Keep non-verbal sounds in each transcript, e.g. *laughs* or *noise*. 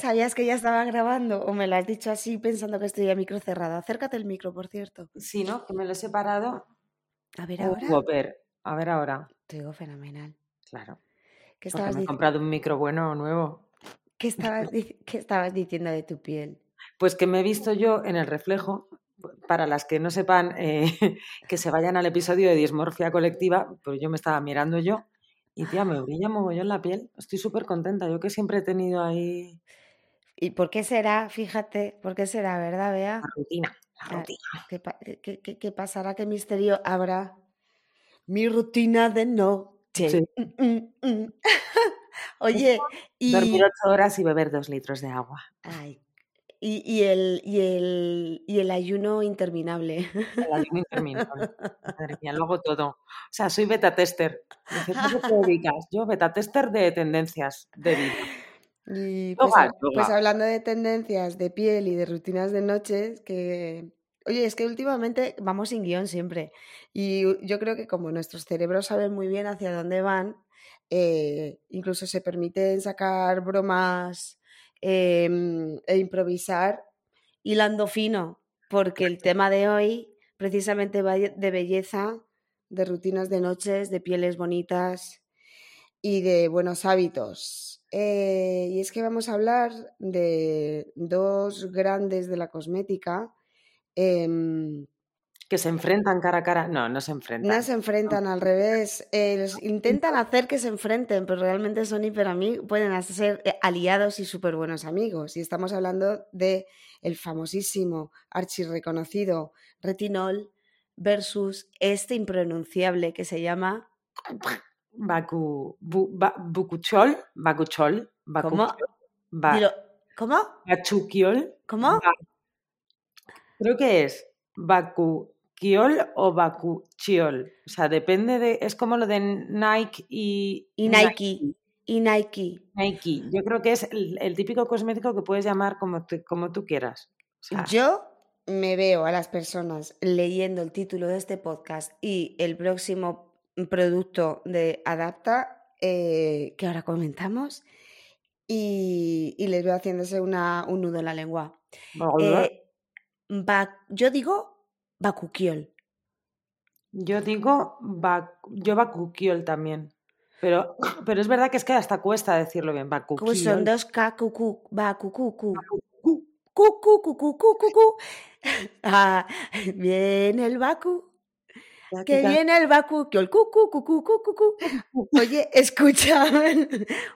¿Sabías que ya estaba grabando o me lo has dicho así pensando que estoy a micro cerrado? Acércate el micro, por cierto. Sí, ¿no? Que me lo he separado. A ver ahora. A ver ahora. Te digo fenomenal. Claro. ¿Qué estabas me he comprado un micro bueno o nuevo. ¿Qué estabas, *laughs* ¿Qué estabas diciendo de tu piel? Pues que me he visto yo en el reflejo para las que no sepan eh, *laughs* que se vayan al episodio de dismorfia colectiva, pero yo me estaba mirando yo y tía, me brilla mogollón la piel. Estoy súper contenta. Yo que siempre he tenido ahí. ¿Y por qué será? Fíjate, ¿por qué será, verdad, Bea? La rutina, la ah, rutina. ¿Qué, pasará? ¿Qué misterio habrá? Mi rutina de noche. Mm, mm, mm. *laughs* Oye, y. Dormir ocho horas y beber dos litros de agua. Ay, y, y, el, y, el, y el ayuno interminable. El ayuno interminable. *laughs* Madre mía, lo hago todo. O sea, soy beta tester. *laughs* Yo beta tester de tendencias de vida. Y pues, pues, hablando de tendencias de piel y de rutinas de noche, que Oye, es que últimamente vamos sin guion siempre. Y yo creo que como nuestros cerebros saben muy bien hacia dónde van, eh, incluso se permiten sacar bromas Em, e improvisar hilando fino, porque el tema de hoy precisamente va de belleza, de rutinas de noches, de pieles bonitas y de buenos hábitos. Eh, y es que vamos a hablar de dos grandes de la cosmética. Em, que se enfrentan cara a cara. No, no se enfrentan. No se enfrentan, al revés. Eh, intentan hacer que se enfrenten, pero realmente son hiperamigos, pueden ser eh, aliados y súper buenos amigos. Y estamos hablando de el famosísimo, archirreconocido retinol versus este impronunciable que se llama... Baku, bucuchol, bacuchol, ¿Cómo? ¿Cómo? Bachukiol. ¿Cómo? Creo que es Baku Kiol o Bakuchiol. O sea, depende de. Es como lo de Nike y. Y Nike. Y Nike. Nike. Yo creo que es el, típico cosmético que puedes llamar como, como tú quieras. Yo me veo a las personas leyendo el título de este podcast y el próximo producto de Adapta eh, que ahora comentamos y, les veo haciéndose una, un nudo en la lengua. Eh, yo digo Bakukiol. Yo digo, yo Bakukiol también. Pero, pero es verdad que es que hasta cuesta decirlo bien, Bakukiol. Son dos K, Bakukuku. Bakukuku. Ah, viene el Baku. Que viene el Baku, que el cucu, cucu, cucu, Oye, escucha,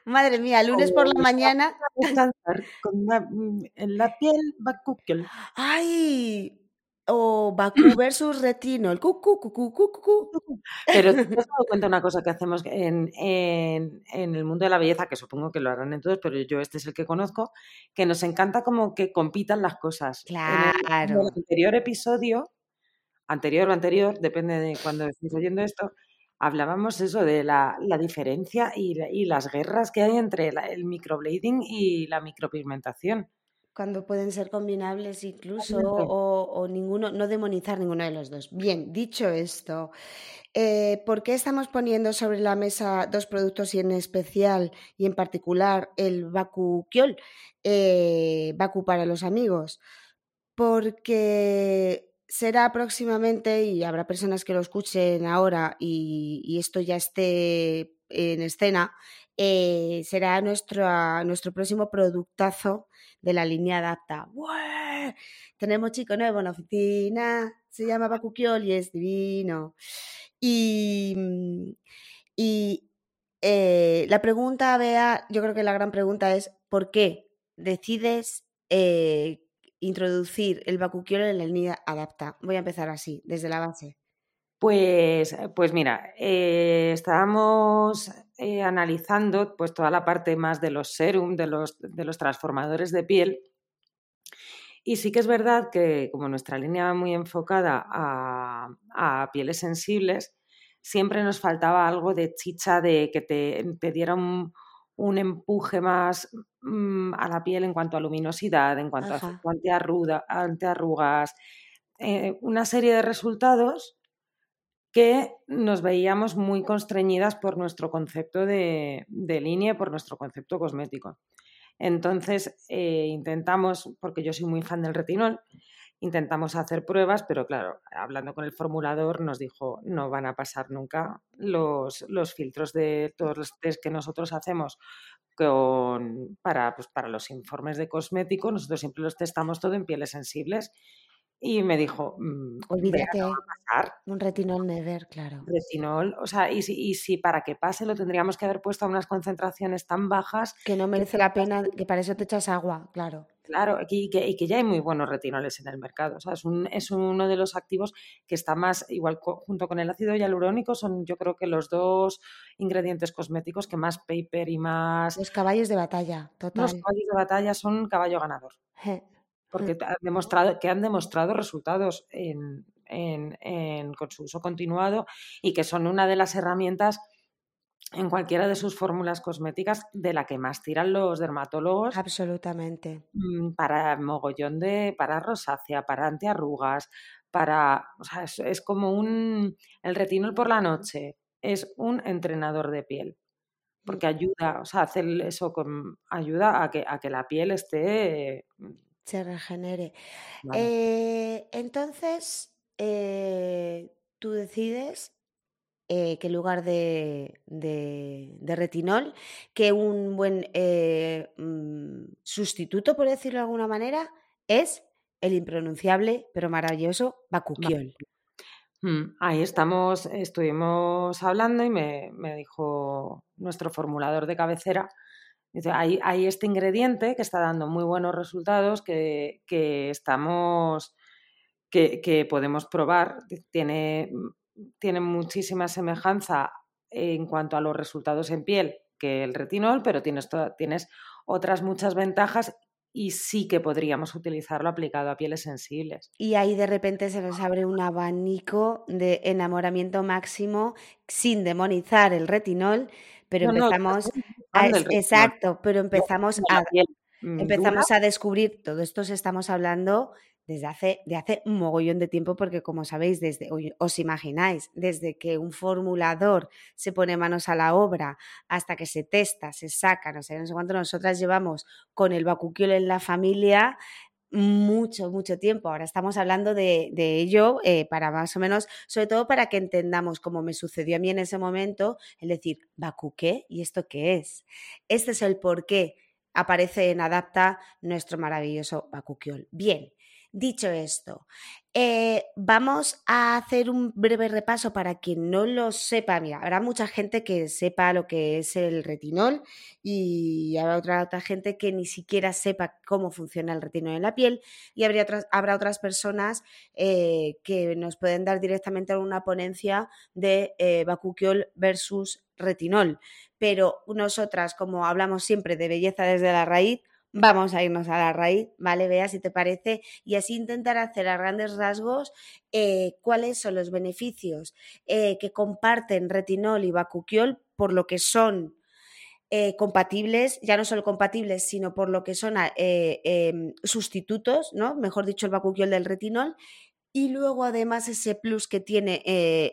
madre mía, lunes por la mañana. Con mm, en la piel, Baku, Ay, o Baku versus Retinol. Cucu, cucu, cucu, Pero te has dado cuenta una cosa que hacemos en, en, en, el mundo de la belleza, que supongo que lo harán en todos, pero yo este es el que conozco, que nos encanta como que compitan las cosas. Claro. En el, anterior episodio, anterior o anterior, depende de cuando estéis oyendo esto, hablábamos eso de la, la diferencia y, y, las guerras que hay entre el microblading y la micropigmentación cuando pueden ser combinables incluso o, ninguno, no demonizar ninguno de los dos. Bien, dicho esto, eh, ¿por qué estamos poniendo sobre la mesa dos productos y en especial y en particular el Baku Kiol, eh, Baku para los amigos? Porque será próximamente, y habrá personas que lo escuchen ahora y, esto ya esté en escena, eh, será nuestro, nuestro próximo productazo de la línea Adapta. Tenemos chico nuevo en la oficina, se llama Bakukiol y es divino. Y, mm, y eh, la pregunta, Bea, yo creo que la gran pregunta es, ¿por qué decides eh, introducir el Bakukiol en la línea Adapta? Voy a empezar así, desde la base. Pues, pues mira, eh, estábamos eh, analizando pues toda la parte más de los serum, de los, de los transformadores de piel. Y sí que es verdad que como nuestra línea va muy enfocada a, pieles sensibles, siempre nos faltaba algo de chicha, de que te, diera un, empuje más mm, a la piel en cuanto a luminosidad, en cuanto a antiarrugas, eh, una serie de resultados que nos veíamos muy constreñidas por nuestro concepto de, de línea, por nuestro concepto cosmético. Entonces, eh, intentamos, porque yo soy muy fan del retinol, intentamos hacer pruebas, pero claro, hablando con el formulador nos dijo, no van a pasar nunca los, filtros de todos los test que nosotros hacemos para, pues, para los informes de cosmético, nosotros siempre los testamos todo en pieles sensibles y me dijo, mm, olvídate, un retinol never, claro. Retinol, o sea, y si, y si para que pase lo tendríamos que haber puesto a unas concentraciones tan bajas. Que no merece la pena, que para eso te echas agua, claro. Claro, y que, y que ya hay muy buenos retinoles en el mercado. O sea, es, un, es uno de los activos que está más, igual junto con el ácido hialurónico, son yo creo que los dos ingredientes cosméticos que más paper y más... Los caballos de batalla, total. Los caballos de batalla son caballo ganador porque han demostrado, que han demostrado resultados en, con su uso continuado y que son una de las herramientas en cualquiera de sus fórmulas cosméticas de la que más tiran los dermatólogos. Absolutamente. Mm, para mogollón de, para rosácea, para antiarrugas, para, o sea, es, como un, el retinol por la noche, es un entrenador de piel porque ayuda, o sea, hacer eso con, ayuda a que, a que la piel esté se regenere. Eh, entonces, eh, tú decides eh, que en lugar de, retinol, que un buen mm, sustituto, por decirlo de alguna manera, es el impronunciable pero maravilloso Bakukiol. Mm, ahí estamos, estuvimos hablando y me, me dijo nuestro formulador de cabecera hay, este ingrediente que está dando muy buenos resultados, que, estamos, que, podemos probar. Tiene, tiene muchísima semejanza en cuanto a los resultados en piel que el retinol, pero tienes, tienes otras muchas ventajas y sí que podríamos utilizarlo aplicado a pieles sensibles. Y ahí de repente se nos abre un abanico de enamoramiento máximo sin demonizar el retinol, pero empezamos exacto, pero empezamos a empezamos a descubrir todo esto estamos hablando desde hace, de hace un mogollón de tiempo, porque como sabéis, desde, os imagináis, desde que un formulador se pone manos a la obra hasta que se testa, se saca, no sé, no sé cuánto, nosotras llevamos con el bacuquiol en la familia mucho, mucho tiempo. Ahora estamos hablando de, ello eh, para más o menos, sobre todo para que entendamos cómo me sucedió a mí en ese momento, el decir, ¿Baku qué? ¿Y esto qué es? Este es el por qué aparece en Adapta nuestro maravilloso Bakukiol. Bien, Dicho esto, eh, vamos a hacer un breve repaso para quien no lo sepa. Mira, habrá mucha gente que sepa lo que es el retinol y habrá otra, otra gente que ni siquiera sepa cómo funciona el retinol en la piel y habría otras, habrá otras personas eh, que nos pueden dar directamente una ponencia de eh, versus retinol. Pero nosotras, como hablamos siempre de belleza desde la raíz, vamos a irnos a la raíz, ¿vale? Vea si te parece, y así intentar hacer a grandes rasgos eh, cuáles son los beneficios eh, que comparten retinol y bacuquiol por lo que son eh, compatibles, ya no solo compatibles, sino por lo que son em, sustitutos, ¿no? Mejor dicho, el bacuquiol del retinol. Y luego además ese plus que tiene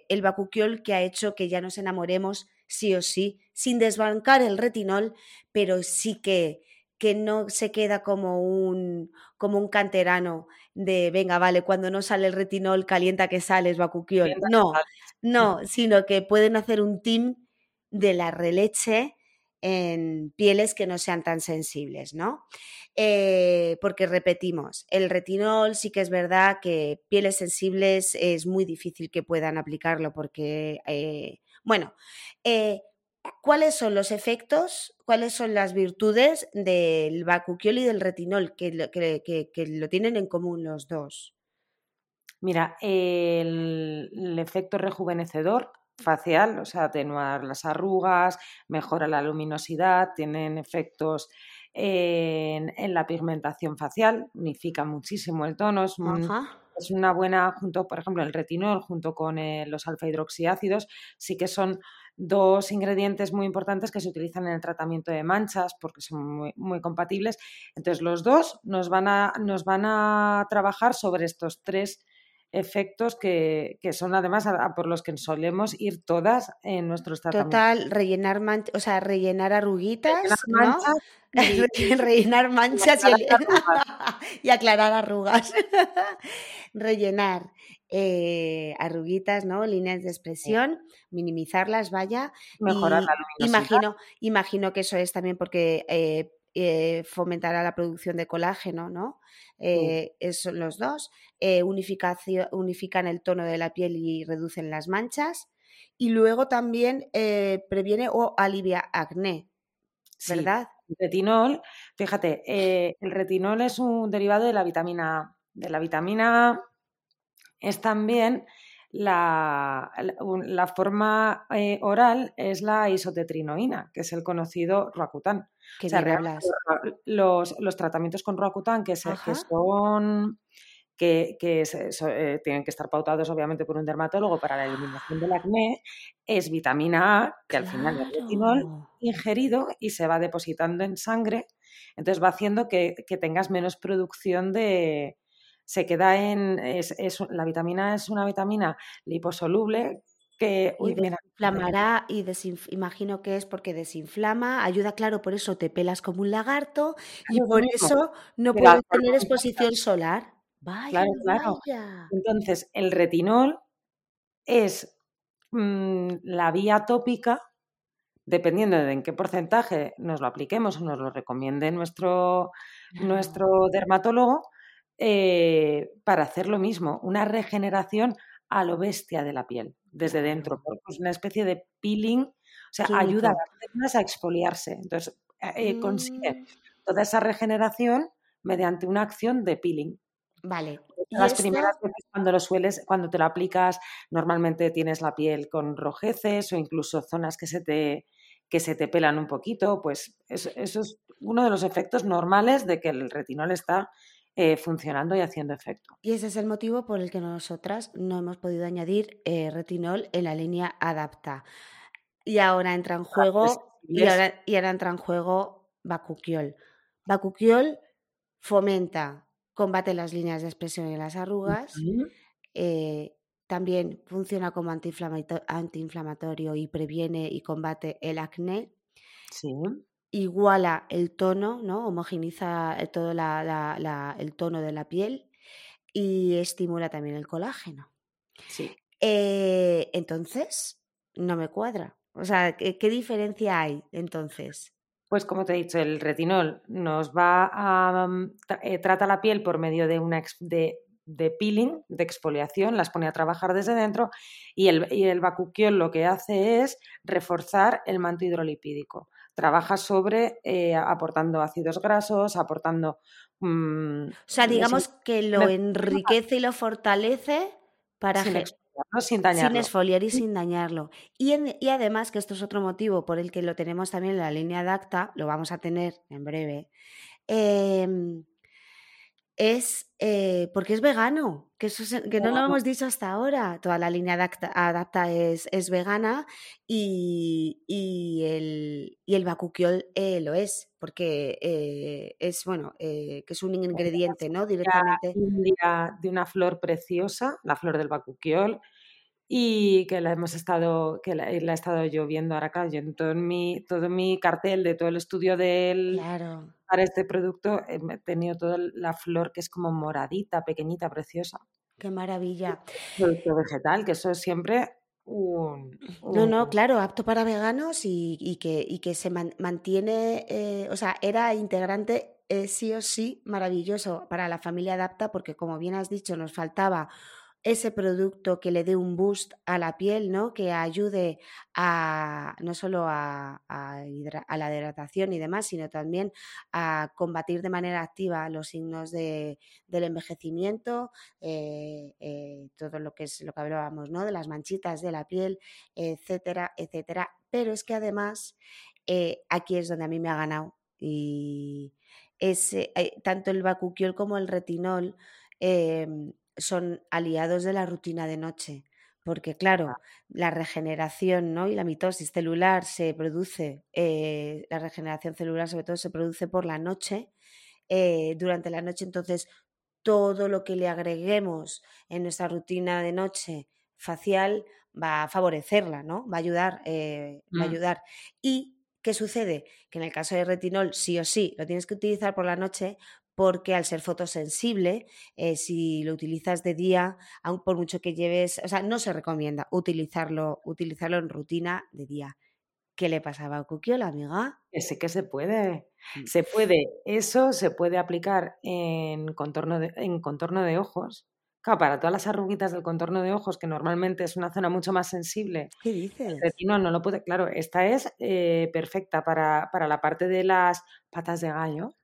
el bacuquiol que ha hecho que ya nos enamoremos sí o sí, sin desbancar el retinol, pero sí que que no se queda como un, como un canterano de, venga, vale, cuando no sale el retinol, calienta que sales, bacuquiol. No, no, sino que pueden hacer un team de la releche en pieles que no sean tan sensibles, ¿no? Eh, porque repetimos, el retinol sí que es verdad que pieles sensibles es muy difícil que puedan aplicarlo porque, eh, bueno, eh, ¿Cuáles son los efectos, cuáles son las virtudes del bacuquiol y del retinol que lo, tienen en común los dos? Mira, el, efecto rejuvenecedor facial, o sea, atenuar las arrugas, mejora la luminosidad, tienen efectos en, la pigmentación facial, unifica muchísimo el tono, es, es una buena, junto, por ejemplo, el retinol junto con eh, los alfa hidroxiácidos, sí que son dos ingredientes muy importantes que se utilizan en el tratamiento de manchas porque son muy, compatibles. Entonces, los dos nos van a, nos van a trabajar sobre estos tres efectos que, son además por los que solemos ir todas en nuestros tratamientos. Total, rellenar manchas, o sea, rellenar arruguitas, rellenar manchas, *laughs* *laughs* y, aclarar arrugas. *laughs* rellenar eh, arruguitas, ¿no? Líneas de expresión, minimizarlas, vaya. Mejorar la Imagino, imagino que eso es también porque eh, eh, fomentará la producción de colágeno, ¿no? Eh, son los dos. Unifican el tono de la piel y reducen las manchas. Y luego también previene o alivia acné, ¿verdad? Retinol, fíjate, el retinol es un derivado de la vitamina A. De la vitamina A es también la, la, forma oral es la isotetrinoína, que es el conocido Roacutan. O sea, los, los, tratamientos con Roacutan que, se, que son que, que eh, tienen que estar pautados obviamente por un dermatólogo para la eliminación del acné, es vitamina A, que al final es retinol ingerido y se va depositando en sangre, entonces va haciendo que, que tengas menos producción de... Se queda en... Es, es, la vitamina A es una vitamina liposoluble que uy, desinflamará y imagino que es porque desinflama, ayuda, claro, por eso te pelas como un lagarto y por eso no puedes tener exposición solar. Vaya, claro, claro. Entonces, el retinol es mm, la vía tópica, dependiendo de en qué porcentaje nos lo apliquemos o nos lo recomiende nuestro, nuestro dermatólogo, eh, para hacer lo mismo, una regeneración a lo bestia de la piel desde dentro, es una especie de peeling, o sea, ayuda a las células a exfoliarse. Entonces, eh, consigue mm. toda esa regeneración mediante una acción de peeling. Vale. Las primeras veces cuando lo sueles, cuando te lo aplicas, normalmente tienes la piel con rojeces o incluso zonas que se te, que se te pelan un poquito, pues eso, eso es uno de los efectos normales de que el retinol está eh, funcionando y haciendo efecto. Y ese es el motivo por el que nosotras no hemos podido añadir eh, retinol en la línea Adapta. Y ahora entra en juego, y, ahora, y ahora entra en juego Bacuquiol. Bacuquiol fomenta, combate las líneas de expresión y las arrugas. Eh, también funciona como antiinflamatorio y previene y combate el acné. Sí iguala el tono, ¿no? Homogeniza eh, todo el tono de la piel y estimula también el colágeno. Sí. Eh, entonces, no me cuadra. O sea, ¿qué, diferencia hay entonces? Pues como te he dicho, el retinol nos va a mm, eh, trata la piel por medio de una de, de, peeling, de exfoliación, las pone a trabajar desde dentro y el, y el lo que hace es reforzar el manto hidrolipídico. Trabaja sobre eh, aportando ácidos grasos, aportando... Mm, o sea, digamos que lo enriquece y lo fortalece para... Sin, sin dañarlo. Sin exfoliar y sin dañarlo. Y, y, además, que esto es otro motivo por el que lo tenemos también en la línea de acta, lo vamos a tener en breve, eh, es eh, porque es vegano, que, eso que no lo hemos dicho hasta ahora. Toda la línea Adapta, adapta es, es, vegana y, y, el, y el bakukiol eh, lo es, porque eh, es bueno, que es un ingrediente, ¿no? Directamente. De una flor preciosa, la flor del bakukiol, y que la hemos estado, que la, he estado yo viendo ahora, claro, yo en todo mi, todo mi cartel de todo el estudio del, claro. para este producto he tenido toda la flor que es como moradita, pequeñita, preciosa. Qué maravilla. Producto vegetal, que eso es siempre un, No, no, claro, apto para veganos y, y que, y que se mantiene, eh, o sea, era integrante eh, sí o sí maravilloso para la familia Adapta porque como bien has dicho nos faltaba ese producto que le dé un boost a la piel, ¿no? Que ayude a no solo a, la hidratación y demás, sino también a combatir de manera activa los signos de, del envejecimiento, eh, eh, todo lo que es lo que hablábamos, ¿no? De las manchitas de la piel, etcétera, etcétera. Pero es que además eh, aquí es donde a mí me ha ganado Y ese, tanto el bacuquiol como el retinol em, son aliados de la rutina de noche. Porque, claro, la regeneración ¿no? y la mitosis celular se produce, eh, la regeneración celular sobre todo se produce por la noche, eh, durante la noche, entonces todo lo que le agreguemos en nuestra rutina de noche facial va a favorecerla, ¿no? Va a ayudar, eh, va a mm. ayudar. Y ¿qué sucede? Que en el caso de retinol, sí o sí, lo tienes que utilizar por la noche porque al ser fotosensible, eh, si lo utilizas de día, aun por mucho que lleves, o sea, no se recomienda utilizarlo, utilizarlo en rutina de día. ¿Qué le pasaba a la amiga? Ese que se puede. Mm. Se puede. Eso se puede aplicar en contorno de, en contorno de ojos. Claro, para todas las arruguitas del contorno de ojos, que normalmente es una zona mucho más sensible. ¿Qué dices? El no lo puede. Claro, esta es eh, perfecta para, para la parte de las patas de gallo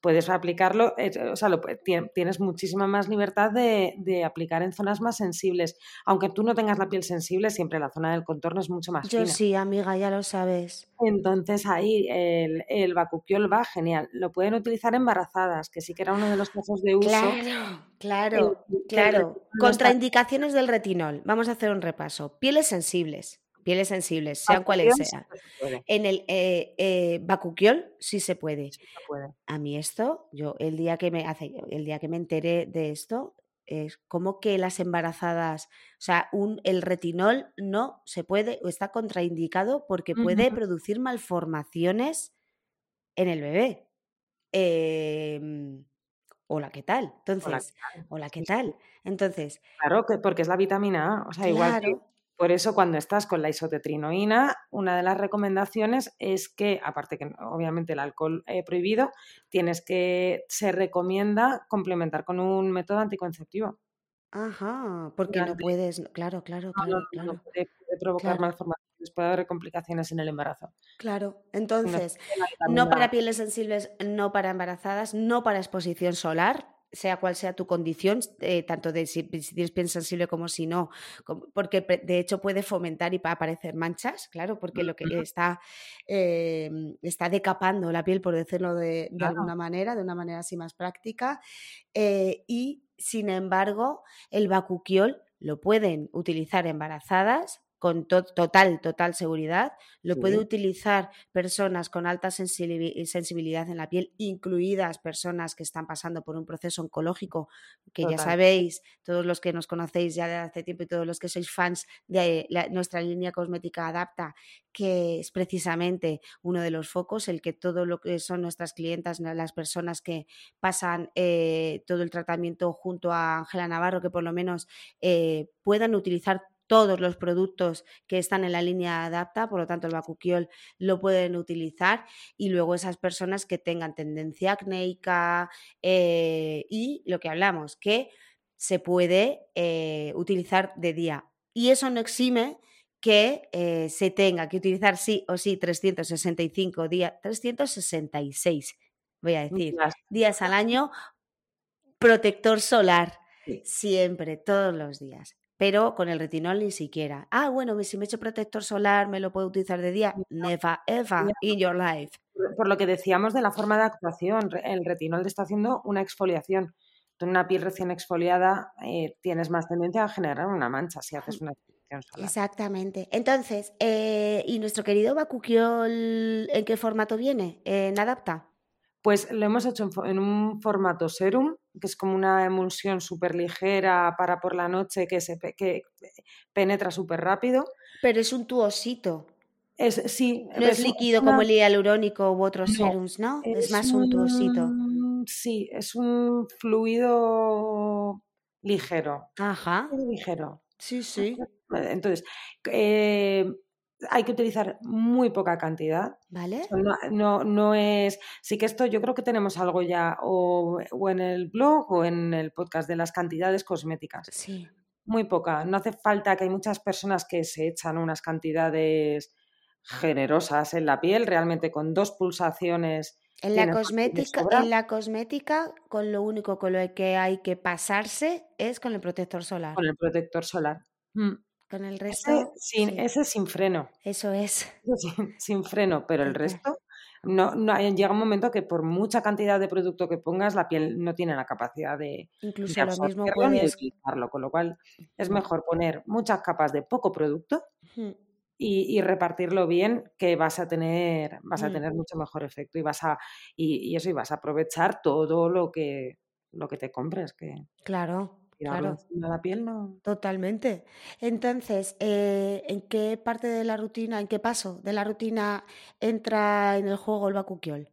puedes aplicarlo, eh, o sea, tienes muchísima más libertad de, aplicar en zonas más sensibles. Aunque tú no tengas la piel sensible, siempre la zona del contorno es mucho más Yo sí, amiga, ya lo sabes. Entonces ahí el, el bacuquiol va genial. Lo pueden utilizar embarazadas, que sí que era uno de los casos de uso. Claro, claro, claro. Contraindicaciones del retinol. Vamos a hacer un repaso. Pieles sensibles pieles sensibles, sean cuales sean. En el eh, eh, bacuquiol sí se puede. A mí esto, yo el día que me hace, el día que me enteré de esto, es como que las embarazadas, o sea, un, el retinol no se puede o está contraindicado porque puede producir malformaciones en el bebé. Em, hola, ¿qué tal? Entonces, hola, ¿qué tal? Entonces. Claro, que porque es la vitamina A. O sea, igual que por eso, cuando estás con la isotetrinoína, una de las recomendaciones es que, aparte que obviamente el alcohol eh, prohibido, tienes que, se recomienda complementar con un método anticonceptivo. Ajá, porque no puedes, claro, claro, claro. No, puede, provocar malformaciones, puede haber complicaciones en el embarazo. Claro, entonces, no para pieles sensibles, no para embarazadas, no para exposición solar, sea cual sea tu condición, eh, tanto de si, tienes piel sensible como si no, porque de hecho puede fomentar y aparecer manchas, claro, porque lo que está, eh, está decapando la piel, por decirlo de, alguna manera, de una manera así más práctica, eh, y sin embargo el bacuquiol lo pueden utilizar embarazadas con total, total seguridad. Lo puede utilizar personas con alta sensibilidad en la piel, incluidas personas que están pasando por un proceso oncológico, que ya sabéis, todos los que nos conocéis ya de hace tiempo y todos los que sois fans de nuestra línea cosmética Adapta, que es precisamente uno de los focos, el que todo lo que son nuestras clientas, las personas que pasan eh, todo el tratamiento junto a Ángela Navarro, que por lo menos eh, puedan utilizar todos los productos que están en la línea adapta, por lo tanto el bacuquiol lo pueden utilizar y luego esas personas que tengan tendencia acnéica eh, y lo que hablamos, que se puede eh, utilizar de día. Y eso no exime que eh, se tenga que utilizar sí o sí 365 días, 366, voy a decir, días al *laughs* año, protector solar, siempre, todos los días pero con el retinol ni siquiera. Ah, bueno, si me echo protector solar, me lo puedo utilizar de día. Never, ever in your life. Por lo que decíamos de la forma de actuación, el retinol te está haciendo una exfoliación. Tú en una piel recién exfoliada eh, tienes más tendencia a generar una mancha si haces una exfoliación solar. Exactamente. Entonces, eh, ¿y nuestro querido Bakukiol en qué formato viene? ¿En Adapta? Pues lo hemos hecho en, un formato serum, que es como una emulsión súper ligera para por la noche que, se, que penetra súper rápido. Pero es un tuosito. Es, sí. No es, líquido como el hialurónico u otros serums, ¿no? Es, más un tuosito. Sí, es un fluido ligero. Ajá. Ligero. Sí, sí. Entonces, eh, hay que utilizar muy poca cantidad. ¿Vale? No, no, es. Sí que esto yo creo que tenemos algo ya o, en el blog o en el podcast de las cantidades cosméticas. Sí. Muy poca. No hace falta que hay muchas personas que se echan unas cantidades generosas en la piel, realmente con dos pulsaciones. En la, cosmética, en la cosmética, con lo único con lo que hay que pasarse es con el protector solar. Con el protector solar. Mm. Con el resto. Ese sin, ese sin freno. Eso es. Sin, freno, pero el resto. no, no, llega un momento que por mucha cantidad de producto que pongas, la piel no tiene la capacidad de, Incluso lo mismo utilizarlo, con lo cual es mejor poner muchas capas de poco producto y, repartirlo bien, que vas a tener, vas a mm. tener mucho mejor efecto y vas a, y, eso, y vas a aprovechar todo lo que, lo que te compres. Que... Claro. Claro. la piel no. Totalmente. Entonces, eh, ¿en qué parte de la rutina, en qué paso de la rutina entra en el juego el bacuquiol?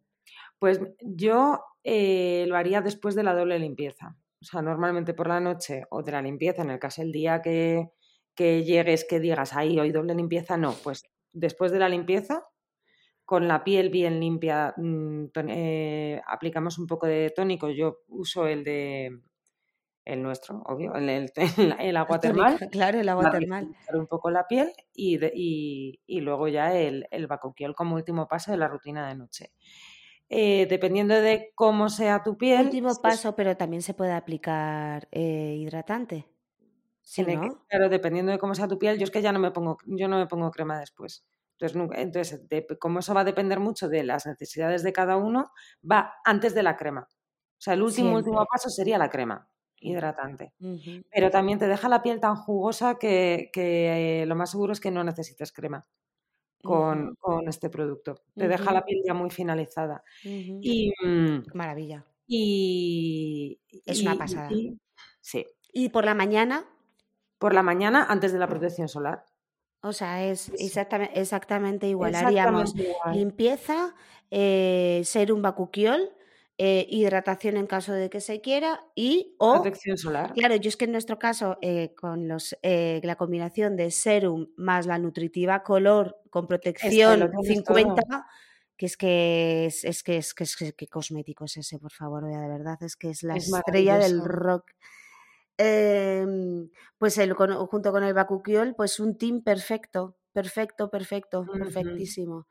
Pues yo eh, lo haría después de la doble limpieza. O sea, normalmente por la noche o de la limpieza, en el caso del día que, que llegues, que digas, ahí hoy doble limpieza, no, pues después de la limpieza, con la piel bien limpia, mm, eh, aplicamos un poco de tónico. Yo uso el de el nuestro, obvio, el, el, *laughs* agua termal. Claro, el agua termal. Un poco la piel y, y, luego ya el, el como último paso de la rutina de noche. Eh, dependiendo de cómo sea tu piel. Último paso, pero también se puede aplicar eh, hidratante. Sí, Pero dependiendo de cómo sea tu piel, yo es que ya no me pongo, yo no me pongo crema después. Entonces, entonces como eso va a depender mucho de las necesidades de cada uno, va antes de la crema. O sea, el último, último paso sería la crema hidratante. Pero también te deja la piel tan jugosa que, eh, lo más seguro es que no necesites crema con, este producto. Te deja la piel ya muy finalizada. Y, mm, Maravilla. Y, es una pasada. sí. ¿Y por la mañana? Por la mañana antes de la protección solar. O sea, es exactamente, exactamente igual. Haríamos limpieza, eh, serum bacuquiol, eh, hidratación en caso de que se quiera y o protección solar. Claro, yo es que en nuestro caso eh, con los eh, la combinación de serum más la nutritiva color con protección 50 que es que es, que es que es que, cosmético es ese, por favor, de verdad es que es la estrella del rock. Em, pues el, junto con el Bakukiol, pues un team perfecto, perfecto, perfecto, perfectísimo.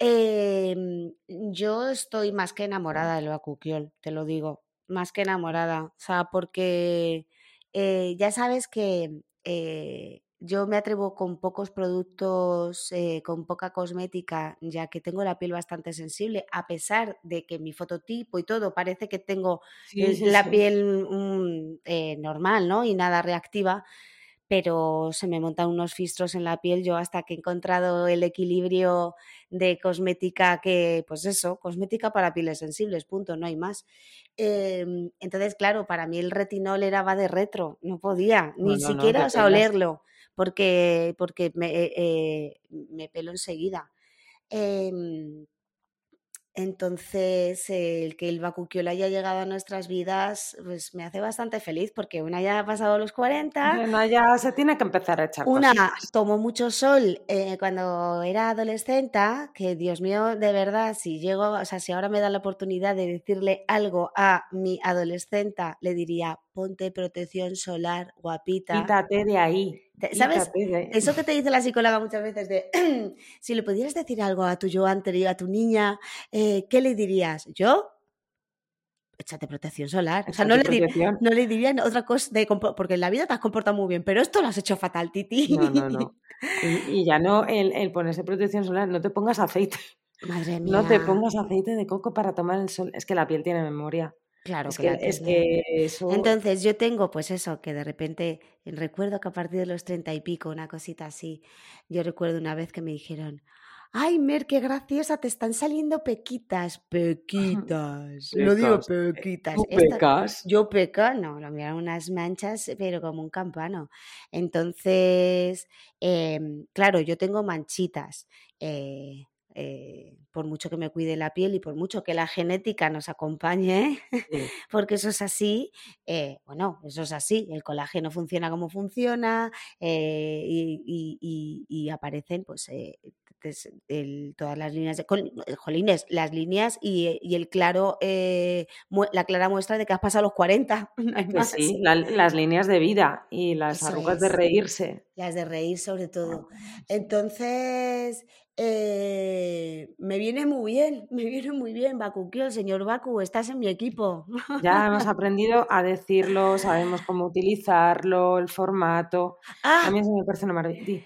Em, yo estoy más que enamorada del Bakukiol, te lo digo, más que enamorada. O sea, porque eh, ya sabes que eh, yo me atrevo con pocos productos, eh, con poca cosmética, ya que tengo la piel bastante sensible, a pesar de que mi fototipo y todo parece que tengo la piel mm, normal, ¿no? Y nada reactiva pero se me montan unos fistros en la piel yo hasta que he encontrado el equilibrio de cosmética que, pues eso, cosmética para pieles sensibles, punto, no hay más. Em, entonces, claro, para mí el retinol era va de retro, no podía, ni siquiera olerlo, porque, porque me, eh, eh, me pelo enseguida. Em, entonces, el que el Bakukiol haya llegado a nuestras vidas, pues me hace bastante feliz porque una ya ha pasado los 40. Una ya se tiene que empezar a echar Una tomó mucho sol eh, cuando era adolescente, que Dios mío, de verdad, si llego, o sea, si ahora me da la oportunidad de decirle algo a mi adolescente, le diría, ponte protección solar, guapita. Quítate de ahí. ¿Sabes? Eso que te dice la psicóloga muchas veces de, *clears throat* si le pudieras decir algo a tu yo anterior, a tu niña, eh, ¿qué le dirías? ¿Yo? Échate protección solar. o sea, no le, no le, diría otra cosa, de, porque en la vida te has comportado muy bien, pero esto lo has hecho fatal, Titi. No, no, no. *laughs* Y, ya no, el, el, ponerse protección solar, no te pongas aceite. Madre mía. No te pongas aceite de coco para tomar el sol. Es que la piel tiene memoria. Claro, es que, es que Entonces yo tengo pues eso, que de repente recuerdo que a partir de los treinta y pico, una cosita así, yo recuerdo una vez que me dijeron, ay Mer, qué graciosa, te están saliendo pequitas, pequitas, lo digo pequitas. ¿Tú pecas? Yo peca, no, lo miraron unas manchas, pero como un campano. Entonces, em, claro, yo tengo manchitas. Eh, eh, por mucho que me cuide la piel y por mucho que la genética nos acompañe, *laughs* porque eso es así, eh, bueno, eso es así, el colágeno funciona como funciona eh, y, aparecen pues todas las líneas de jolines, las líneas y, el claro, la clara muestra de que has pasado los 40. *laughs* sí, las líneas de vida y las arrugas de reírse. Las de reír sobre todo. Entonces, eh, me viene muy bien, *laughs* me viene muy bien, Bakukio, señor Baku, estás en mi equipo. Ya hemos *laughs* aprendido a decirlo, sabemos cómo utilizarlo, el formato. Ah. A mí eso me parece una maravilla.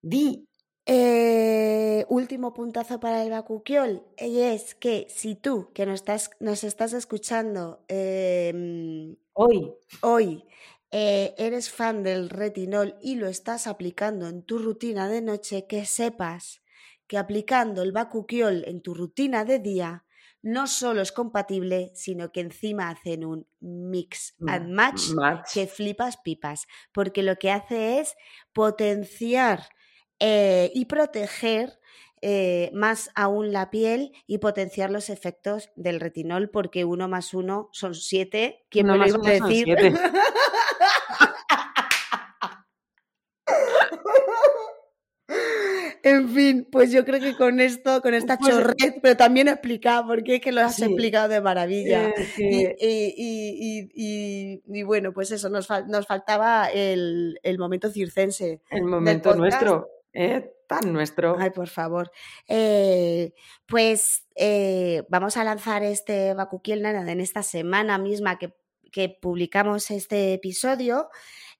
Di, Eh, último puntazo para el Bakukiol y es que si tú que nos estás, nos estás escuchando em, hoy, hoy eh, eres fan del retinol y lo estás aplicando en tu rutina de noche, que sepas que aplicando el Bakukiol en tu rutina de día no solo es compatible, sino que encima hacen un mix and match, que flipas pipas, porque lo que hace es potenciar eh, y proteger eh, más aún la piel y potenciar los efectos del retinol, porque uno más uno son siete. ¿Quién me lo iba a decir? *laughs* En fin, pues yo creo que con esto, con esta pues, pero también explicado, porque es que lo has explicado de maravilla. y, bueno, pues eso, nos, nos faltaba el, momento circense. El momento nuestro, ¿eh? tan nuestro. Ay, por favor. Eh, pues eh, vamos a lanzar este Bakukiel Nana en esta semana misma que, que publicamos este episodio.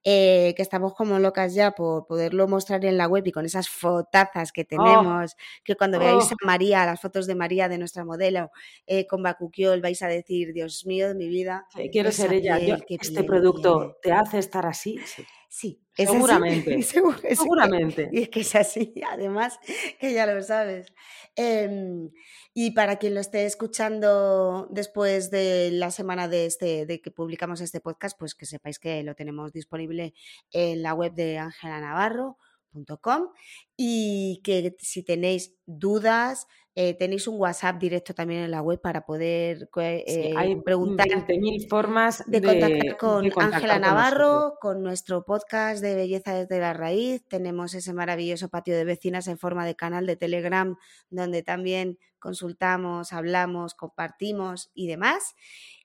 Eh, que estamos como locas ya por poderlo mostrar en la web y con esas fotazas que oh. tenemos, que cuando veáis oh. a María, las fotos de María, de nuestra modelo, eh, con Bakukiol, vais a decir, Dios mío de mi vida. quiero ser ella. este producto te hace estar así. Sí. *laughs* seguramente. seguramente. Y es que es así, *laughs* además, que ya lo sabes. Em, y para quien lo esté escuchando después de la semana de, este, de que publicamos este podcast, pues que sepáis que lo tenemos disponible en la web de Ángela Navarro.com y que si tenéis dudas, eh, tenéis un WhatsApp directo también en la web para poder eh, hay preguntar. mil formas de, contactar con Ángela Navarro, con nuestro podcast de Belleza desde la Raíz. Tenemos ese maravilloso patio de vecinas en forma de canal de Telegram, donde también consultamos, hablamos, compartimos y demás.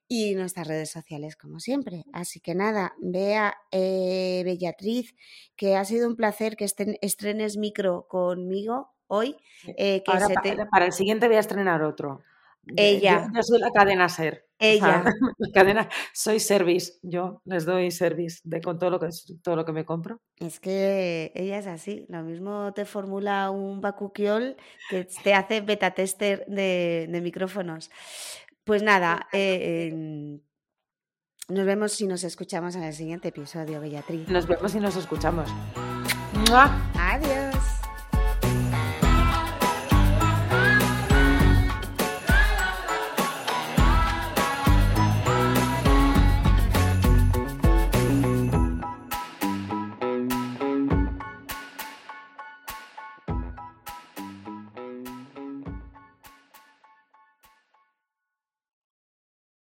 Y nuestras redes sociales, como siempre. Así que nada, vea eh, Bellatriz, que ha sido un placer que estrenes micro conmigo hoy. Eh, que para, el siguiente voy a estrenar otro. Ella. Yo, soy la cadena ser. Ella. *laughs* la cadena, soy service. Yo les doy service de con todo lo que todo lo que me compro. Es que ella es así. Lo mismo te formula un Bakukiol que te hace beta tester de, micrófonos. Pues nada, eh, nos vemos y nos escuchamos en el siguiente episodio, Bellatriz. Nos vemos y nos escuchamos. *laughs* Adiós.